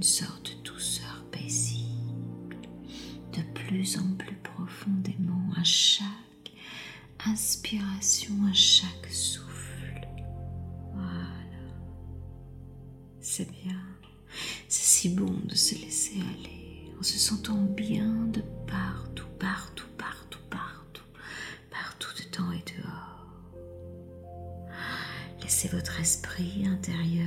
une sorte de douceur paisible, de plus en plus profondément à chaque inspiration, à chaque souffle. Voilà. C'est bien. C'est si bon de se laisser aller en se sentant bien de partout, partout, partout, partout, partout dedans et dehors. Laissez votre esprit intérieur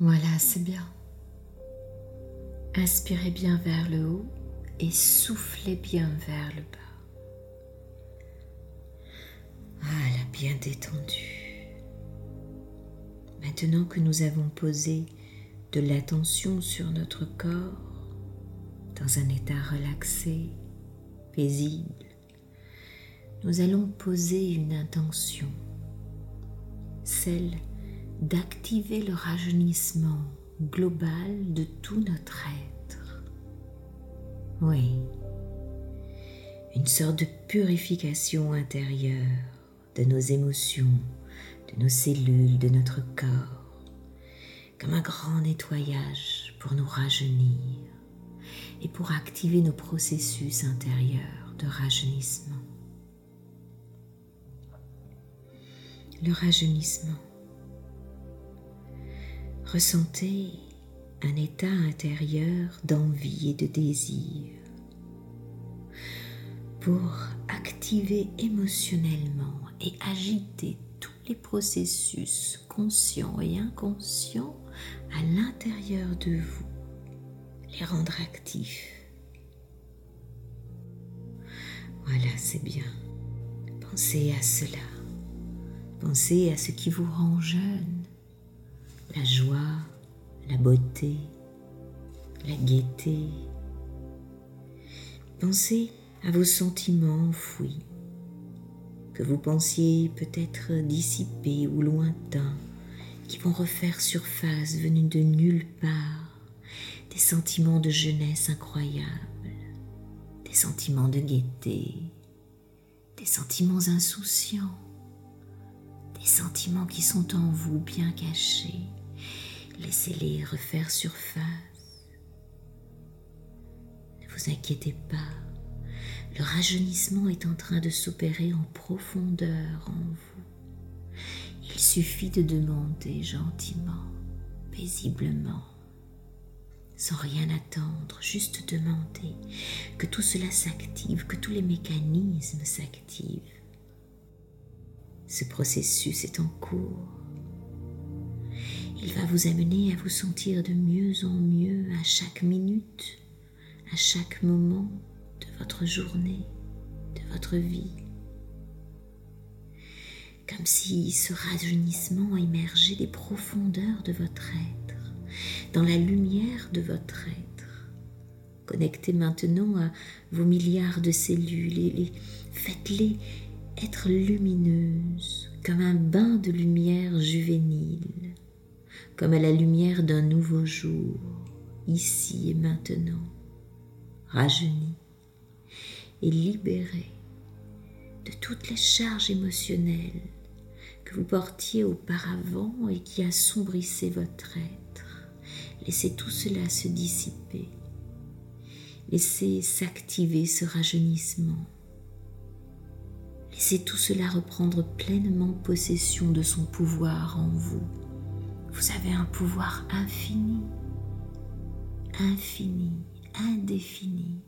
Voilà, c'est bien. Inspirez bien vers le haut et soufflez bien vers le bas. Voilà, bien détendu. Maintenant que nous avons posé de l'attention sur notre corps, dans un état relaxé, paisible, nous allons poser une intention, celle d'activer le rajeunissement global de tout notre être. Oui, une sorte de purification intérieure de nos émotions, de nos cellules, de notre corps, comme un grand nettoyage pour nous rajeunir et pour activer nos processus intérieurs de rajeunissement. Le rajeunissement Ressentez un état intérieur d'envie et de désir pour activer émotionnellement et agiter tous les processus conscients et inconscients à l'intérieur de vous, les rendre actifs. Voilà, c'est bien. Pensez à cela. Pensez à ce qui vous rend jeune la joie, la beauté, la gaieté. Pensez à vos sentiments enfouis, que vous pensiez peut-être dissipés ou lointains, qui vont refaire surface venus de nulle part, des sentiments de jeunesse incroyables, des sentiments de gaieté, des sentiments insouciants, des sentiments qui sont en vous bien cachés Laissez-les refaire surface. Ne vous inquiétez pas, le rajeunissement est en train de s'opérer en profondeur en vous. Il suffit de demander gentiment, paisiblement, sans rien attendre, juste demander que tout cela s'active, que tous les mécanismes s'activent. Ce processus est en cours il va vous amener à vous sentir de mieux en mieux à chaque minute, à chaque moment de votre journée, de votre vie. Comme si ce rajeunissement émergeait des profondeurs de votre être, dans la lumière de votre être. Connectez maintenant à vos milliards de cellules et faites-les être lumineuses comme un bain de lumière juvénile comme à la lumière d'un nouveau jour, ici et maintenant, rajeuni et libéré de toutes les charges émotionnelles que vous portiez auparavant et qui assombrissaient votre être. Laissez tout cela se dissiper. Laissez s'activer ce rajeunissement. Laissez tout cela reprendre pleinement possession de son pouvoir en vous. Vous avez un pouvoir infini, infini, indéfini.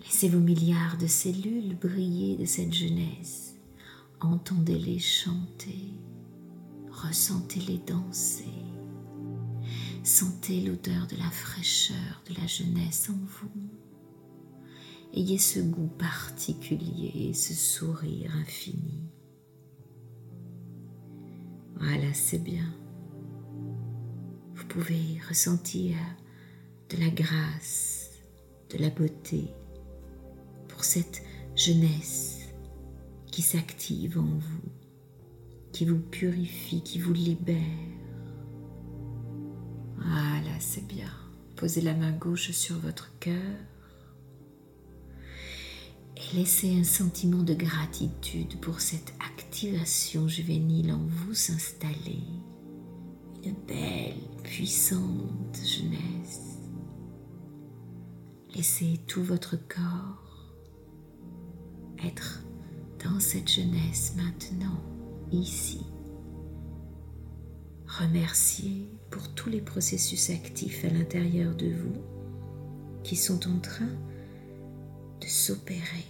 Laissez vos milliards de cellules briller de cette jeunesse. Entendez-les chanter, ressentez-les danser. Sentez l'odeur de la fraîcheur de la jeunesse en vous. Ayez ce goût particulier, ce sourire infini. Voilà, c'est bien. Vous pouvez ressentir de la grâce, de la beauté pour cette jeunesse qui s'active en vous, qui vous purifie, qui vous libère. Voilà, c'est bien. Posez la main gauche sur votre cœur et laissez un sentiment de gratitude pour cette activation juvénile en vous s'installer. Une belle, puissante jeunesse. Laissez tout votre corps être dans cette jeunesse maintenant, ici. Remerciez pour tous les processus actifs à l'intérieur de vous qui sont en train de s'opérer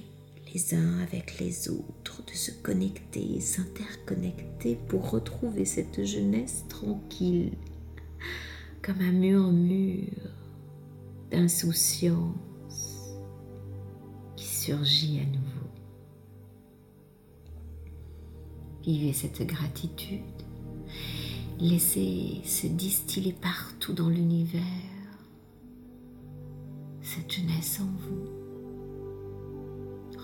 les uns avec les autres, de se connecter, s'interconnecter pour retrouver cette jeunesse tranquille, comme un murmure d'insouciance qui surgit à nouveau. Vivez cette gratitude. Laissez se distiller partout dans l'univers cette jeunesse en vous.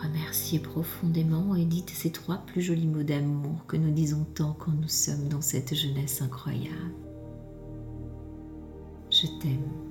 Remerciez profondément et dites ces trois plus jolis mots d'amour que nous disons tant quand nous sommes dans cette jeunesse incroyable. Je t'aime.